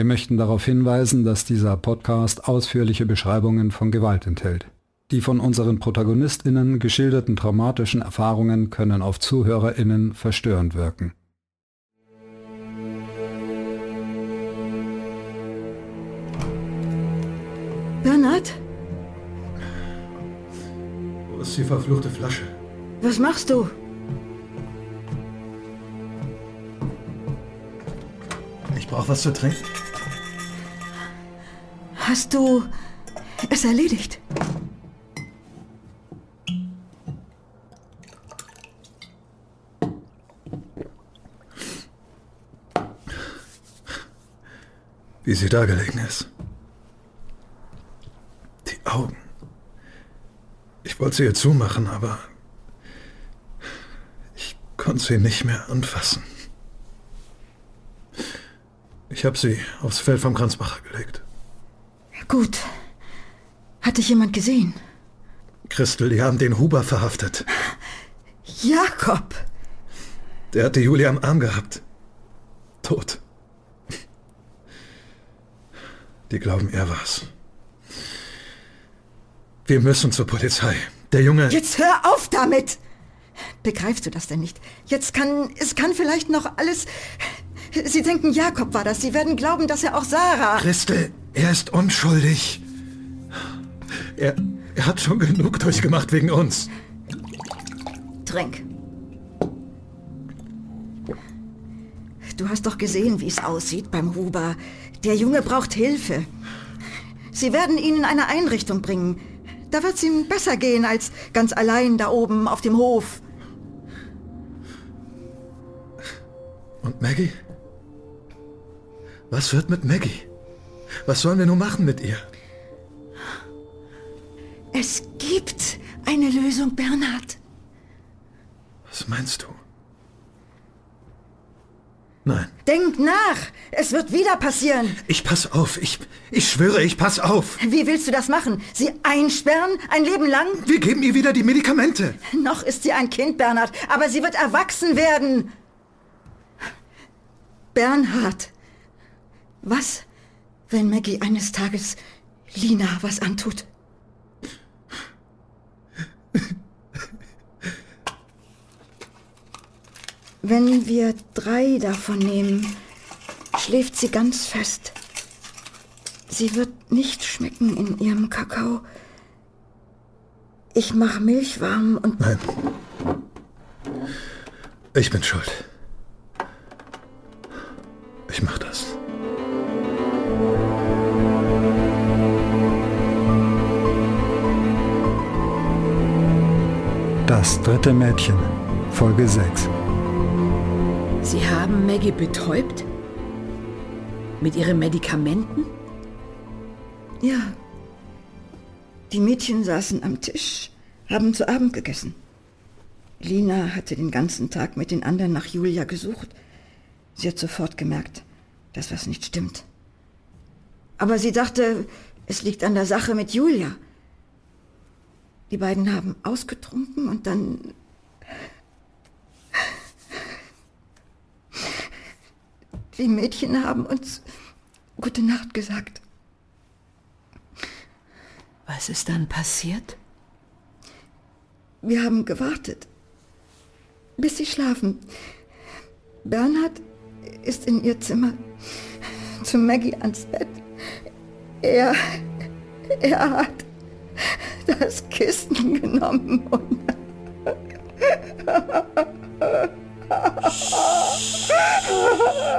Wir möchten darauf hinweisen, dass dieser Podcast ausführliche Beschreibungen von Gewalt enthält. Die von unseren Protagonistinnen geschilderten traumatischen Erfahrungen können auf Zuhörerinnen verstörend wirken. Bernhard? Wo ist die verfluchte Flasche? Was machst du? Ich brauche was zu trinken. Hast du es erledigt? Wie sie da gelegen ist. Die Augen. Ich wollte sie ihr zumachen, aber ich konnte sie nicht mehr anfassen. Ich habe sie aufs Feld vom Kranzbacher gelegt. Gut. Hat dich jemand gesehen? Christel, die haben den Huber verhaftet. Jakob! Der hatte Julia am Arm gehabt. Tot. Die glauben, er war's. Wir müssen zur Polizei. Der Junge. Jetzt hör auf damit! Begreifst du das denn nicht? Jetzt kann, es kann vielleicht noch alles. Sie denken, Jakob war das. Sie werden glauben, dass er auch Sarah. Christel, er ist unschuldig. Er, er hat schon genug durchgemacht wegen uns. Trink. Du hast doch gesehen, wie es aussieht beim Huber. Der Junge braucht Hilfe. Sie werden ihn in eine Einrichtung bringen. Da wird es ihm besser gehen als ganz allein da oben auf dem Hof. Und Maggie? Was wird mit Maggie? Was sollen wir nun machen mit ihr? Es gibt eine Lösung, Bernhard. Was meinst du? Nein. Denk nach. Es wird wieder passieren. Ich pass auf. Ich, ich schwöre, ich pass auf. Wie willst du das machen? Sie einsperren? Ein Leben lang? Wir geben ihr wieder die Medikamente. Noch ist sie ein Kind, Bernhard. Aber sie wird erwachsen werden. Bernhard. Was, wenn Maggie eines Tages Lina was antut? Wenn wir drei davon nehmen, schläft sie ganz fest. Sie wird nicht schmecken in ihrem Kakao. Ich mache Milch warm und... Nein. Ich bin schuld. Das dritte Mädchen, Folge 6. Sie haben Maggie betäubt? Mit ihren Medikamenten? Ja. Die Mädchen saßen am Tisch, haben zu Abend gegessen. Lina hatte den ganzen Tag mit den anderen nach Julia gesucht. Sie hat sofort gemerkt, dass was nicht stimmt. Aber sie dachte, es liegt an der Sache mit Julia. Die beiden haben ausgetrunken und dann... Die Mädchen haben uns gute Nacht gesagt. Was ist dann passiert? Wir haben gewartet, bis sie schlafen. Bernhard ist in ihr Zimmer zu Maggie ans Bett. Er, er hat das Kissen genommen und...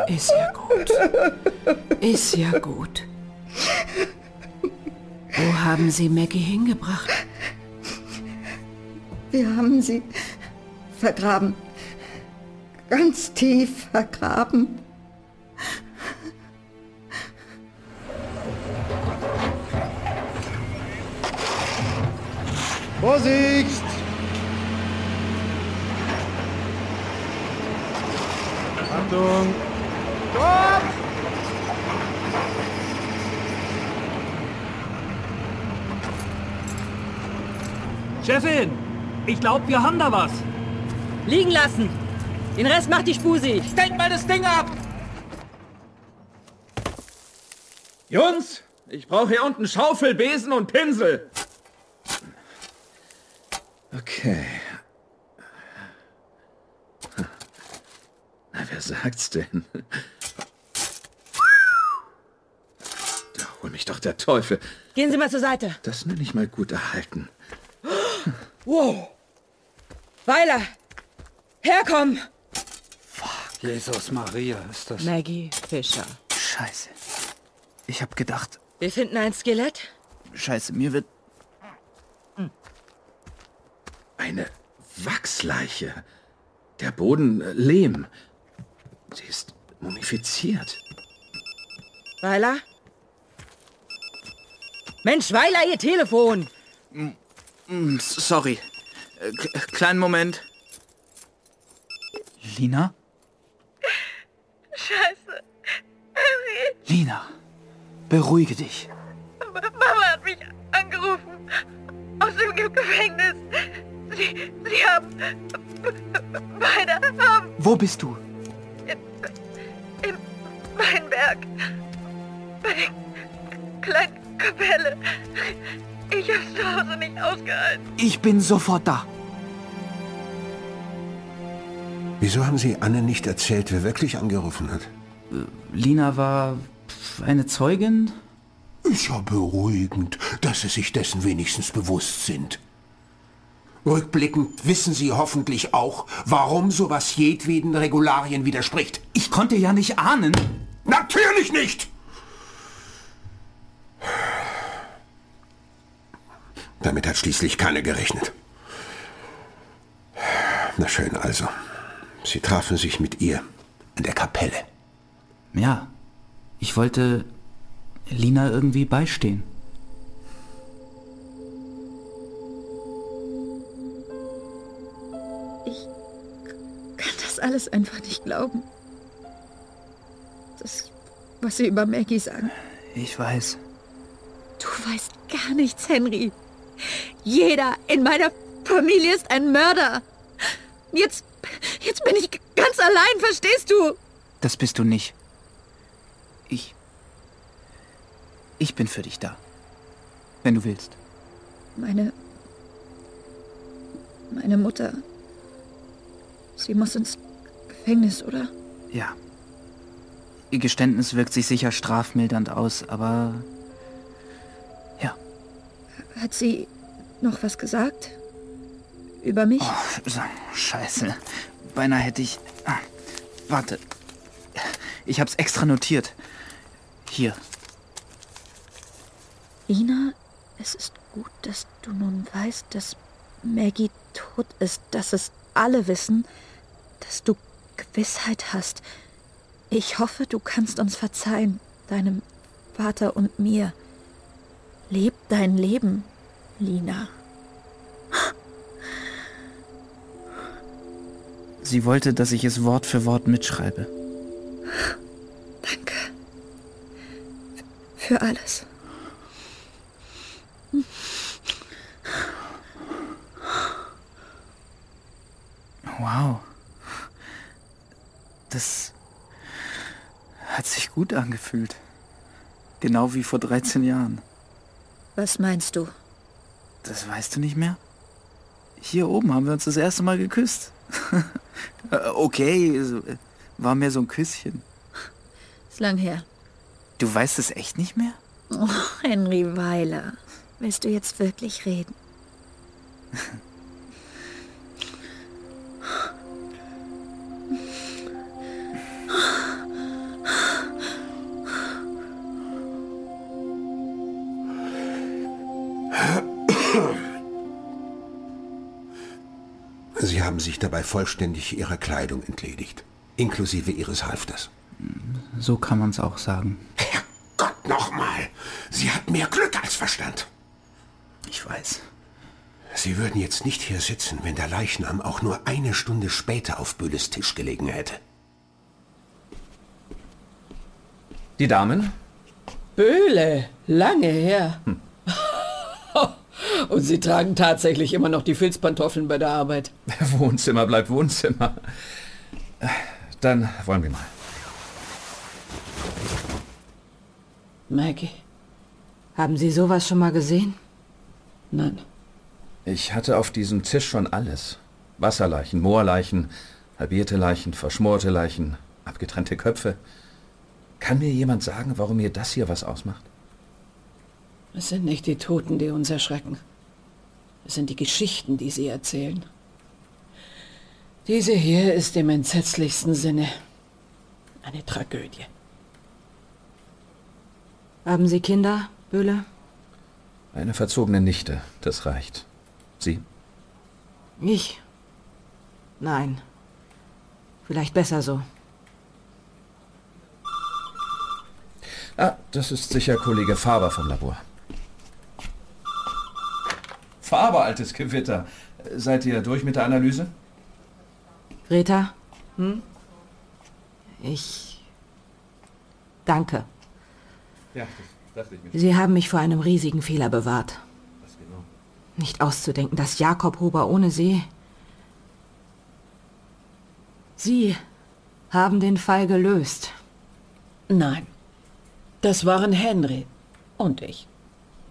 Ist ja gut. Ist ja gut. Wo haben Sie Maggie hingebracht? Wir haben sie vergraben. Ganz tief vergraben. Vorsicht! Achtung! Stopp! Chefin, ich glaube, wir haben da was. Liegen lassen. Den Rest macht die Spusi. Stellt mal das Ding ab! Jungs, ich brauche hier unten Schaufel, Besen und Pinsel. Okay. Na, wer sagt's denn? Da hol mich doch der Teufel. Gehen Sie mal zur Seite. Das nenne ich mal gut erhalten. Wow. Weiler. Herkommen. Jesus Maria, ist das... Maggie Fischer. Scheiße. Ich hab gedacht, Wir finden ein Skelett. scheiße, mir wird... Eine Wachsleiche. Der Boden äh, Lehm. Sie ist mumifiziert. Weiler? Mensch, Weiler, Ihr Telefon. Sorry. Äh, k- kleinen Moment. Lina? Scheiße. Lina, beruhige dich. Mama hat mich angerufen. Aus dem Ge- Gefängnis. Sie, sie haben... Beide haben Wo bist du? in Weinberg. Bei der kleinen Kapelle. Ich hab's zu Hause nicht ausgehalten. Ich bin sofort da. Wieso haben Sie Anne nicht erzählt, wer wirklich angerufen hat? Lina war eine Zeugin? Ist ja beruhigend, dass Sie sich dessen wenigstens bewusst sind. Rückblickend wissen Sie hoffentlich auch, warum sowas jedweden Regularien widerspricht. Ich konnte ja nicht ahnen. Natürlich nicht! Damit hat schließlich keiner gerechnet. Na schön also. Sie trafen sich mit ihr in der Kapelle. Ja, ich wollte Lina irgendwie beistehen. Alles einfach nicht glauben. Das, was Sie über Maggie sagen. Ich weiß. Du weißt gar nichts, Henry. Jeder in meiner Familie ist ein Mörder. Jetzt, jetzt bin ich ganz allein, verstehst du? Das bist du nicht. Ich. Ich bin für dich da. Wenn du willst. Meine. Meine Mutter. Sie muss ins Gefängnis, oder? Ja. Ihr Geständnis wirkt sich sicher strafmildernd aus, aber Hat sie noch was gesagt? Über mich? Oh, scheiße. Beinahe hätte ich. Ah, warte. Ich hab's extra notiert. Hier. Ina, es ist gut, dass du nun weißt, dass Maggie tot ist, dass es alle wissen, dass du Gewissheit hast. Ich hoffe, du kannst uns verzeihen, deinem Vater und mir. Leb dein Leben, Lina. Sie wollte, dass ich es Wort für Wort mitschreibe. Danke. Für alles. Wow. Das hat sich gut angefühlt. Genau wie vor 13 Jahren. Was meinst du? Das weißt du nicht mehr? Hier oben haben wir uns das erste Mal geküsst. Äh, okay, äh, war mehr so ein Küsschen. Ist lang her. Du weißt es echt nicht mehr? Oh, Henry Weiler. Willst du jetzt wirklich reden? haben sich dabei vollständig Ihrer Kleidung entledigt, inklusive Ihres Halfters. So kann man's auch sagen. Gott nochmal! Sie hat mehr Glück als Verstand. Ich weiß. Sie würden jetzt nicht hier sitzen, wenn der Leichnam auch nur eine Stunde später auf Bülles Tisch gelegen hätte. Die Damen? Böhle, lange her. Und Sie tragen tatsächlich immer noch die Filzpantoffeln bei der Arbeit. Wohnzimmer bleibt Wohnzimmer. Dann wollen wir mal. Maggie. Haben Sie sowas schon mal gesehen? Nein. Ich hatte auf diesem Tisch schon alles. Wasserleichen, Moorleichen, halbierte Leichen, verschmorte Leichen, abgetrennte Köpfe. Kann mir jemand sagen, warum mir das hier was ausmacht? Es sind nicht die Toten, die uns erschrecken. Es sind die Geschichten, die sie erzählen. Diese hier ist im entsetzlichsten Sinne eine Tragödie. Haben Sie Kinder, Böhle? Eine verzogene Nichte, das reicht. Sie? Ich? Nein. Vielleicht besser so. Ah, das ist sicher Kollege Faber vom Labor. Faber, altes Gewitter. Seid ihr durch mit der Analyse? Greta? Hm? Ich. Danke. Ja, das dachte ich mir. Sie haben mich vor einem riesigen Fehler bewahrt. Was genau? Nicht auszudenken, dass Jakob Huber ohne Sie. Sie haben den Fall gelöst. Nein. Das waren Henry und ich.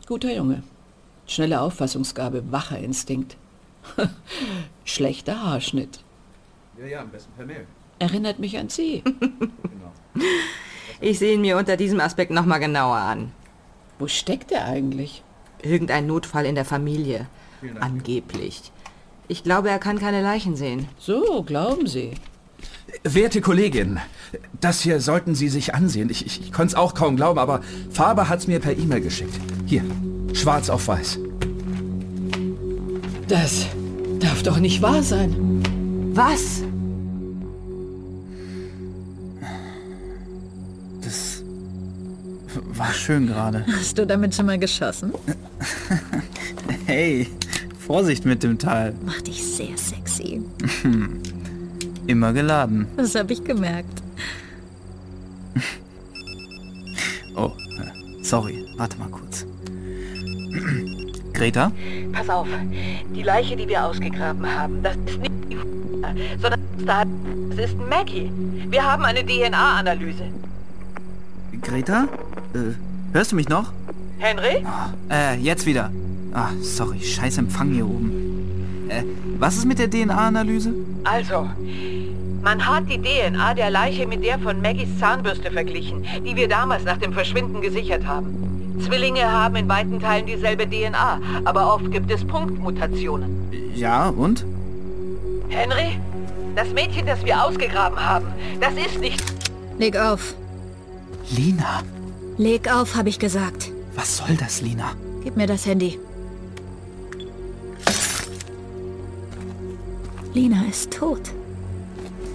Guter Junge. Schnelle Auffassungsgabe, wacher Instinkt. Schlechter Haarschnitt. Ja, ja, am besten per Mail. Erinnert mich an Sie. Genau. Ich sehe ihn mir unter diesem Aspekt nochmal genauer an. Wo steckt er eigentlich? Irgendein Notfall in der Familie. Angeblich. Ich glaube, er kann keine Leichen sehen. So, glauben Sie. Werte Kollegin, das hier sollten Sie sich ansehen. Ich, ich, ich konnte es auch kaum glauben, aber Faber hat es mir per E-Mail geschickt. Hier, schwarz auf weiß. Das darf doch nicht wahr sein. Was? Das war schön gerade. Hast du damit schon mal geschossen? Hey, Vorsicht mit dem Teil. Macht dich sehr sexy. Immer geladen. Das habe ich gemerkt. Oh, sorry. Warte mal kurz. Greta? Pass auf, die Leiche, die wir ausgegraben haben, das ist nicht die sondern das ist Maggie. Wir haben eine DNA-Analyse. Greta? Äh, hörst du mich noch? Henry? Äh, jetzt wieder. Ah, sorry, scheiß Empfang hier oben. Äh, was ist mit der DNA-Analyse? Also, man hat die DNA der Leiche mit der von Maggies Zahnbürste verglichen, die wir damals nach dem Verschwinden gesichert haben. Zwillinge haben in weiten Teilen dieselbe DNA, aber oft gibt es Punktmutationen. Ja, und? Henry, das Mädchen, das wir ausgegraben haben, das ist nicht... Leg auf. Lina, Leg auf, habe ich gesagt. was soll das, Lina? Gib mir das Handy. Lina ist tot.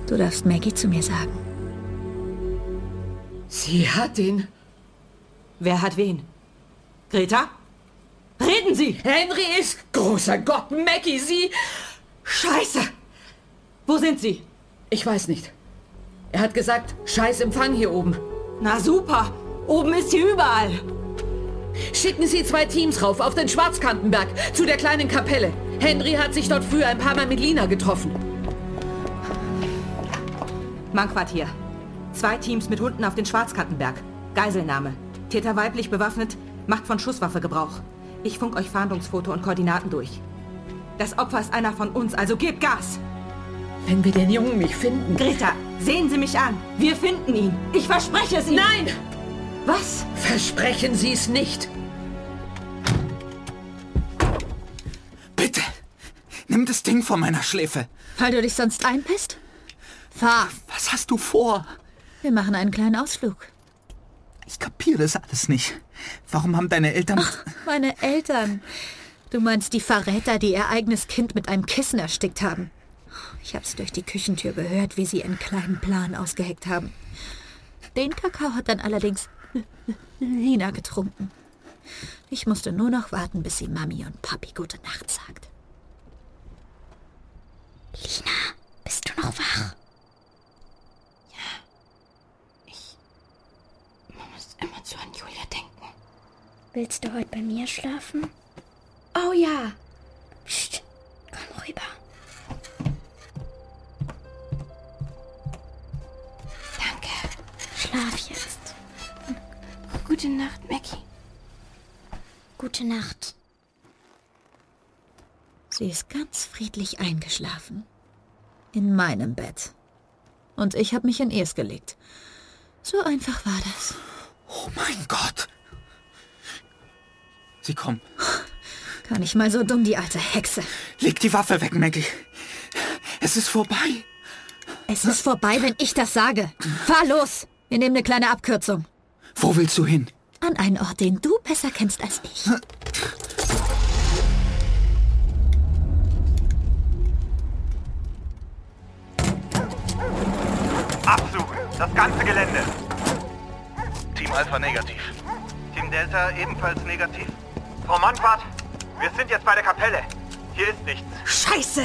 Du darfst Maggie zu mir sagen. Sie hat ihn. Wer hat wen? Greta? Reden Sie! Henry ist... Großer Gott, Maggie, Sie... Scheiße! Wo sind Sie? Ich weiß nicht. Er hat gesagt, scheiß Empfang hier oben. Na super! Oben ist sie überall! Schicken Sie zwei Teams rauf auf den Schwarzkantenberg zu der kleinen Kapelle. Henry hat sich dort früher ein paar Mal mit Lina getroffen. Mannquartier. Zwei Teams mit Hunden auf den Schwarzkantenberg. Geiselnahme. Täter weiblich bewaffnet, macht von Schusswaffe Gebrauch. Ich funk euch Fahndungsfoto und Koordinaten durch. Das Opfer ist einer von uns, also gebt Gas! Wenn wir den Jungen nicht finden. Greta, sehen Sie mich an! Wir finden ihn! Ich verspreche es Ihnen! Nein! Was? Versprechen Sie es nicht! Bitte! Nimm das Ding von meiner Schläfe. Weil du dich sonst einpisst? Fahr. Was hast du vor? Wir machen einen kleinen Ausflug. Ich kapiere das alles nicht. Warum haben deine Eltern... Ach, meine Eltern. Du meinst die Verräter, die ihr eigenes Kind mit einem Kissen erstickt haben. Ich hab's durch die Küchentür gehört, wie sie einen kleinen Plan ausgeheckt haben. Den Kakao hat dann allerdings Lina getrunken. Ich musste nur noch warten, bis sie Mami und Papi gute Nacht sagt. Lina, bist du noch wach? muss immer zu an Julia denken. Willst du heute bei mir schlafen? Oh ja. Psst, komm rüber. Danke. Schlaf jetzt. Gute Gute Nacht, Maggie. Gute Nacht. Sie ist ganz friedlich eingeschlafen. In meinem Bett. Und ich habe mich in ihrs gelegt. So einfach war das. Oh mein Gott. Sie kommen. Kann ich mal so dumm, die alte Hexe. Leg die Waffe weg, Maggie. Es ist vorbei. Es ist vorbei, wenn ich das sage. Fahr los. Wir nehmen eine kleine Abkürzung. Wo willst du hin? An einen Ort, den du besser kennst als ich. Absuchen. Das ganze Gelände. Team Alpha negativ. Team Delta ebenfalls negativ. Frau Manquart, wir sind jetzt bei der Kapelle. Hier ist nichts. Scheiße!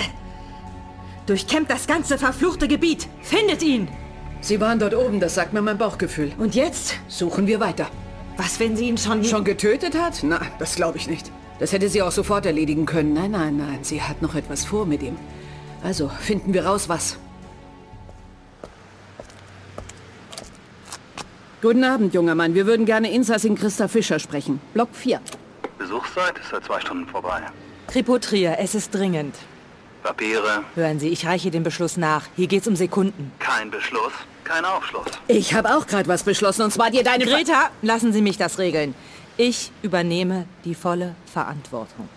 Durchkämmt das ganze verfluchte Gebiet. Findet ihn! Sie waren dort oben, das sagt mir mein Bauchgefühl. Und jetzt? Suchen wir weiter. Was, wenn sie ihn schon... Schon getötet hat? Na, das glaube ich nicht. Das hätte sie auch sofort erledigen können. Nein, nein, nein. Sie hat noch etwas vor mit ihm. Also, finden wir raus, was. Guten Abend, junger Mann. Wir würden gerne Insassin Christa Fischer sprechen. Block 4. Besuchszeit ist seit zwei Stunden vorbei. Tripotrier, es ist dringend. Papiere, Hören Sie, ich reiche den Beschluss nach. Hier geht's um Sekunden. kein Beschluss, kein Aufschluss. Ich habe auch gerade was beschlossen, und zwar dir deine... Greta, lassen Sie mich das regeln. Ich übernehme die volle Verantwortung.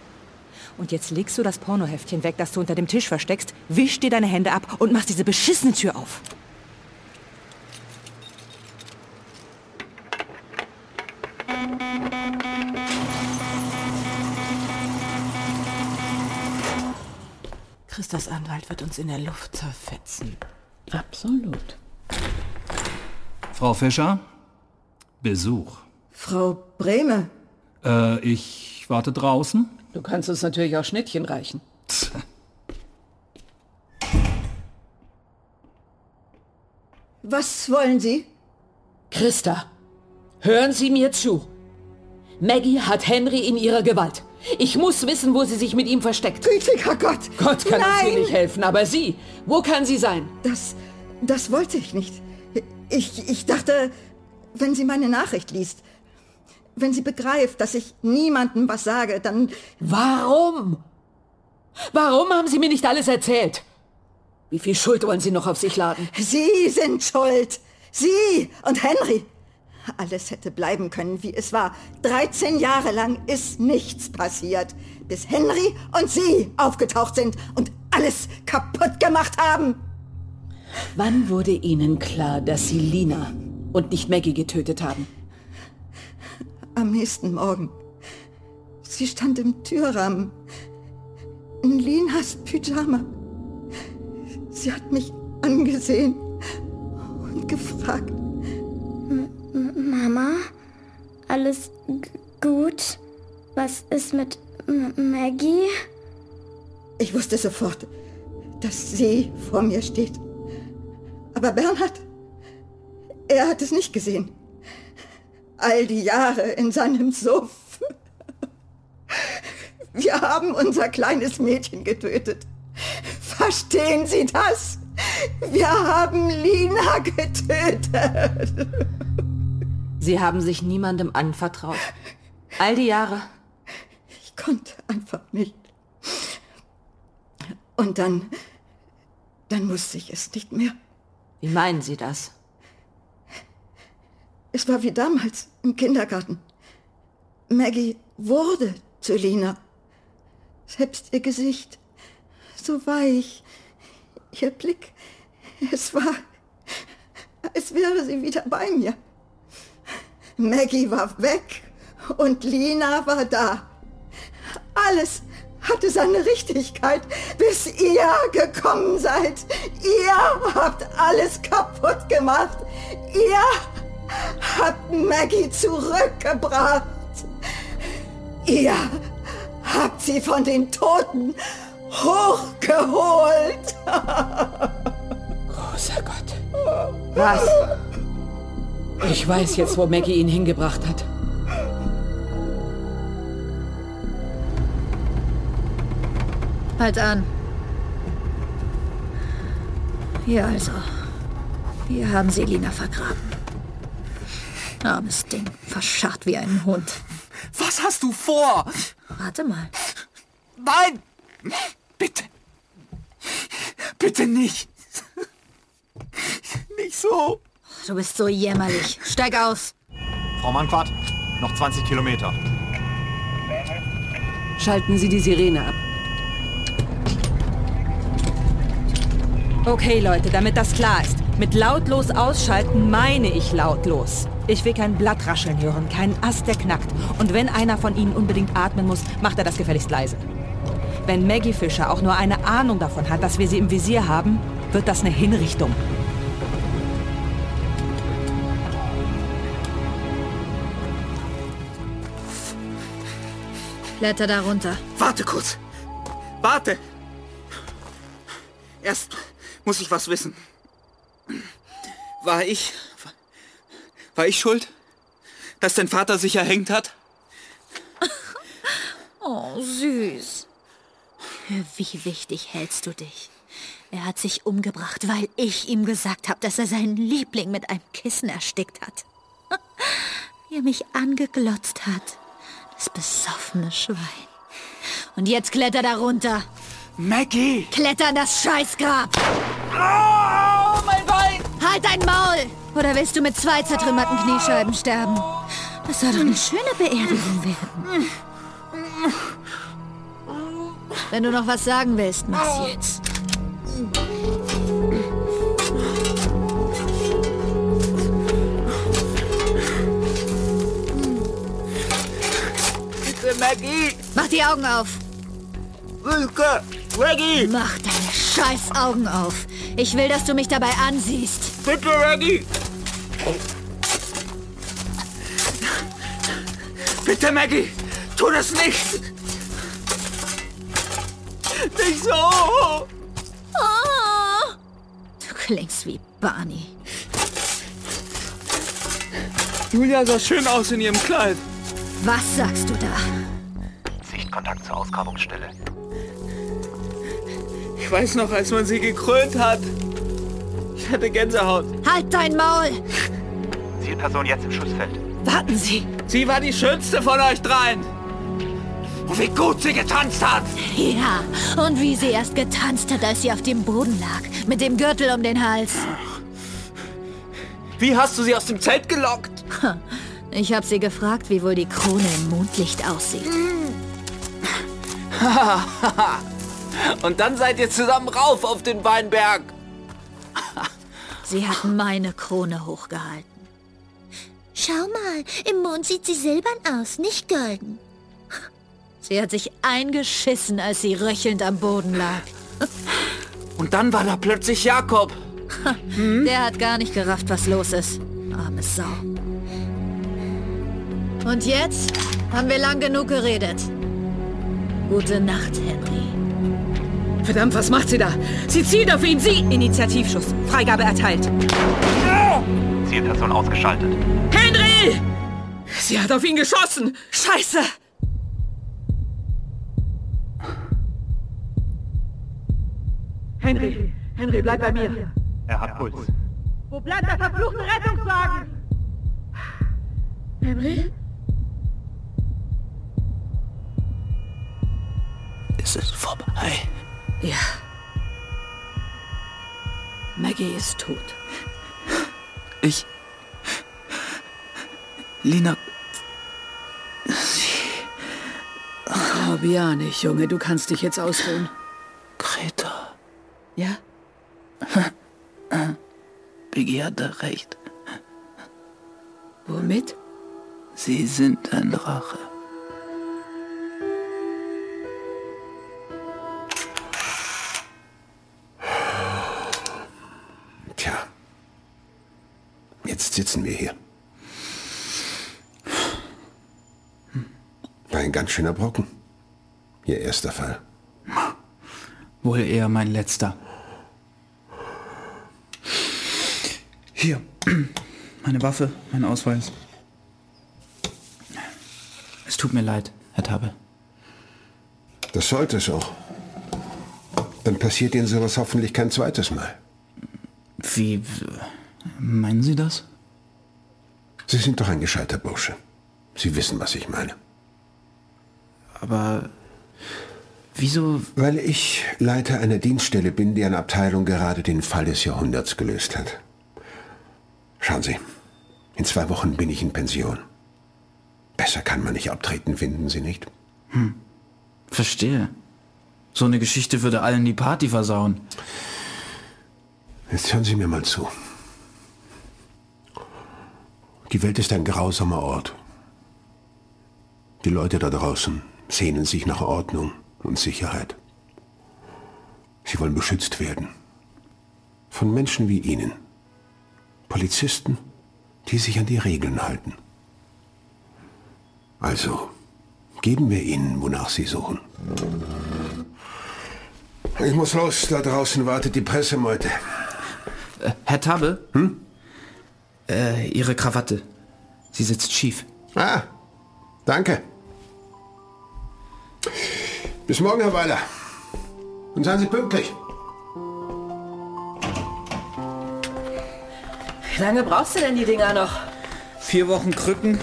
Und jetzt legst du das Pornoheftchen weg, das du unter dem Tisch versteckst, wisch dir deine Hände ab und machst diese beschissene Tür auf. Christas Anwalt wird uns in der Luft zerfetzen. Absolut. Frau Fischer, Besuch. Frau Brehme, Äh, ich warte draußen. Du kannst uns natürlich auch Schnittchen reichen. was wollen Sie? Christa, hören Sie mir zu. Maggie hat Henry in ihrer Gewalt. Ich muss wissen, wo sie sich mit ihm versteckt. Gütiger Gott! Gott kann uns hier Nein! nicht helfen, aber sie, wo kann sie sein? Das, das wollte ich nicht. Ich, ich dachte, wenn sie meine Nachricht liest, wenn sie begreift, dass ich niemandem was sage, dann... Warum? Warum haben Sie mir nicht alles erzählt? Wie viel Schuld wollen Sie noch auf sich laden? Sie sind schuld! Sie und Henry! Alles hätte bleiben können, wie es war. 13 Jahre lang ist nichts passiert, bis Henry und Sie aufgetaucht sind und alles kaputt gemacht haben. Wann wurde Ihnen klar, dass Sie Lina und nicht Maggie getötet haben? Am nächsten Morgen. Sie stand im Türrahmen. In Linas Pyjama. Sie hat mich angesehen und gefragt. Alles gut? Was ist mit M Maggie? Ich wusste sofort, dass sie vor mir steht. Aber Bernhard, er hat es nicht gesehen. All die Jahre in seinem Suff. Wir haben unser kleines Mädchen getötet. Verstehen Sie das? Wir haben Lina getötet. Sie haben sich niemandem anvertraut. All die Jahre. Ich konnte einfach nicht. Und dann, dann wusste ich es nicht mehr. Wie meinen Sie das? Es war wie damals im Kindergarten. Maggie wurde zu Lina. Selbst ihr Gesicht, so weich, ihr Blick, es war, als wäre sie wieder bei mir. Maggie war weg und Lina war da. Alles hatte seine Richtigkeit, bis ihr gekommen seid. Ihr habt alles kaputt gemacht. Ihr habt Maggie zurückgebracht. Ihr habt sie von den Toten hochgeholt. Großer Gott. Was? Ich weiß jetzt, wo Maggie ihn hingebracht hat. Halt an. Hier also. Hier haben sie Lina vergraben. Armes Ding, verscharrt wie ein Hund. Was hast du vor? Warte mal. Nein! Bitte! Bitte nicht! Nicht so! Du bist so jämmerlich. Steig aus. Frau Manfred, noch 20 Kilometer. Schalten Sie die Sirene ab. Okay, Leute, damit das klar ist. Mit lautlos ausschalten meine ich lautlos. Ich will kein Blatt rascheln hören, keinen Ast, der knackt. Und wenn einer von Ihnen unbedingt atmen muss, macht er das gefälligst leise. Wenn Maggie Fischer auch nur eine Ahnung davon hat, dass wir sie im Visier haben, wird das eine Hinrichtung. Kletter da runter. Warte kurz! Warte! Erst muss ich was wissen. War ich. War ich schuld? Dass dein Vater sich erhängt hat? Oh, süß. Für wie wichtig hältst du dich? Er hat sich umgebracht, weil ich ihm gesagt habe, dass er seinen Liebling mit einem Kissen erstickt hat. Wie er mich angeglotzt hat. Das besoffene Schwein. Und jetzt kletter da runter. Maggie! Kletter in das Scheißgrab! Oh, mein Bein! Halt dein Maul! Oder willst du mit zwei zertrümmerten Kniescheiben sterben? Das soll doch eine schöne Beerdigung werden. Wenn du noch was sagen willst, mach's jetzt. Bitte, Maggie! Mach die Augen auf! Wilke! Maggie! Mach deine scheiß Augen auf! Ich will, dass du mich dabei ansiehst. Bitte, Maggie! Bitte, Maggie! Tu das nicht! Nicht so! Oh, du klingst wie Barney. Julia sah schön aus in ihrem Kleid. Was sagst du da? Sichtkontakt zur Ausgrabungsstelle. Ich weiß noch, als man sie gekrönt hat. Ich hatte Gänsehaut. Halt dein Maul! Zielperson jetzt im Schussfeld. Warten Sie! Sie war die schönste von euch dreien. Und wie gut sie getanzt hat! Ja, und wie sie erst getanzt hat, als sie auf dem Boden lag. Mit dem Gürtel um den Hals. Wie hast du sie aus dem Zelt gelockt? Ich habe sie gefragt, wie wohl die Krone im Mondlicht aussieht. Und dann seid ihr zusammen rauf auf den Weinberg. Sie hat meine Krone hochgehalten. Schau mal, im Mond sieht sie silbern aus, nicht golden. Sie hat sich eingeschissen, als sie röchelnd am Boden lag. Und dann war da plötzlich Jakob. Der hat gar nicht gerafft, was los ist. Arme Sau. Und jetzt haben wir lang genug geredet. Gute Nacht, Henry. Verdammt, was macht sie da? Sie zielt auf ihn, sie... Initiativschuss. Freigabe erteilt. Zielperson ausgeschaltet. Henry! Sie hat auf ihn geschossen! Scheiße! Henry, Henry, bleib bei mir. Er hat Puls. Wo bleibt der verfluchte Rettungswagen? Henry? Es ist vorbei. Ja. Maggie ist tot. Ich. Lina. Glaub ja nicht, Junge. Du kannst dich jetzt ausruhen. Greta. Ja? Biggie hatte recht. Womit? Sie sind ein Drache. Jetzt sitzen wir hier. War ein ganz schöner Brocken. Ihr erster Fall. Wohl eher mein letzter. Hier. Meine Waffe, mein Ausweis. Es tut mir leid, Herr Tabe. Das sollte es auch. Dann passiert Ihnen sowas hoffentlich kein zweites Mal. Wie. Meinen Sie das? Sie sind doch ein gescheiter Bursche. Sie wissen, was ich meine. Aber wieso? Weil ich Leiter einer Dienststelle bin, deren Abteilung gerade den Fall des Jahrhunderts gelöst hat. Schauen Sie, in zwei Wochen bin ich in Pension. Besser kann man nicht abtreten, finden Sie nicht? Hm. Verstehe. So eine Geschichte würde allen die Party versauen. Jetzt hören Sie mir mal zu. Die Welt ist ein grausamer Ort. Die Leute da draußen sehnen sich nach Ordnung und Sicherheit. Sie wollen beschützt werden. Von Menschen wie Ihnen. Polizisten, die sich an die Regeln halten. Also, geben wir ihnen, wonach sie suchen. Ich muss los, da draußen wartet die Pressemeute. Äh, Herr Tabbe? Hm? Äh, Ihre Krawatte. Sie sitzt schief. Ah, danke. Bis morgen, Herr Weiler. Und seien Sie pünktlich. Wie lange brauchst du denn die Dinger noch? Vier Wochen Krücken,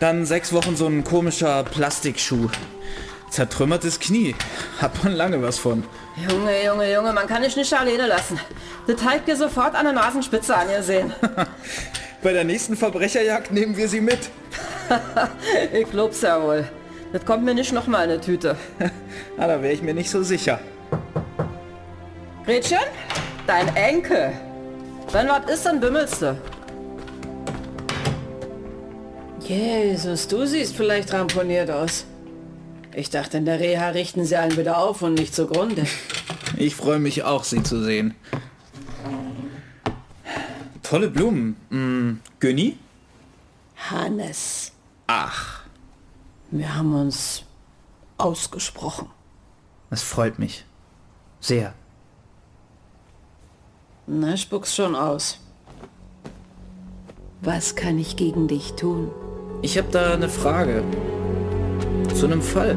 dann sechs Wochen so ein komischer Plastikschuh. Zertrümmertes Knie. Hat man lange was von. Junge, Junge, Junge, man kann dich nicht alleine lassen. Der Teig dir sofort an der Nasenspitze angesehen. Bei der nächsten Verbrecherjagd nehmen wir sie mit. ich glaub's ja wohl. Das kommt mir nicht noch mal eine Tüte. Na, da wäre ich mir nicht so sicher. Gretchen? Dein Enkel. Wenn was ist, dann bimmelst du. Jesus, du siehst vielleicht ramponiert aus. Ich dachte, in der Reha richten sie einen wieder auf und nicht zugrunde. Ich freue mich auch, sie zu sehen. Tolle Blumen. Hm, Günni? Hannes. Ach. Wir haben uns ausgesprochen. Das freut mich. Sehr. Na, spuck's schon aus. Was kann ich gegen dich tun? Ich habe da eine Frage. Zu einem Fall.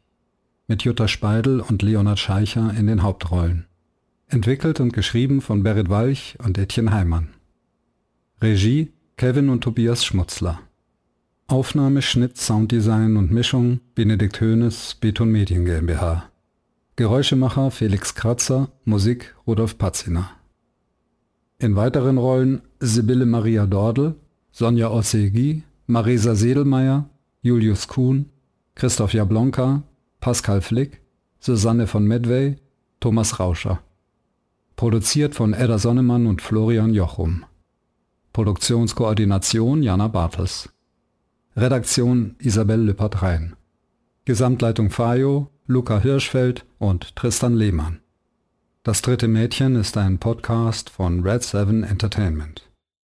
Mit Jutta Speidel und Leonhard Scheicher in den Hauptrollen. Entwickelt und geschrieben von Berit Walch und Etienne Heimann. Regie Kevin und Tobias Schmutzler. Aufnahme, Schnitt, Sounddesign und Mischung Benedikt Höhnes, Beton Medien GmbH. Geräuschemacher Felix Kratzer, Musik Rudolf Patziner. In weiteren Rollen Sibylle Maria Dordel, Sonja Ossegi, Marisa Sedelmeier, Julius Kuhn, Christoph Jablonka, Pascal Flick, Susanne von Medway, Thomas Rauscher. Produziert von Edda Sonnemann und Florian Jochum. Produktionskoordination Jana Bartels. Redaktion Isabel Lüppert-Rhein. Gesamtleitung Fajo, Luca Hirschfeld und Tristan Lehmann. Das dritte Mädchen ist ein Podcast von Red 7 Entertainment.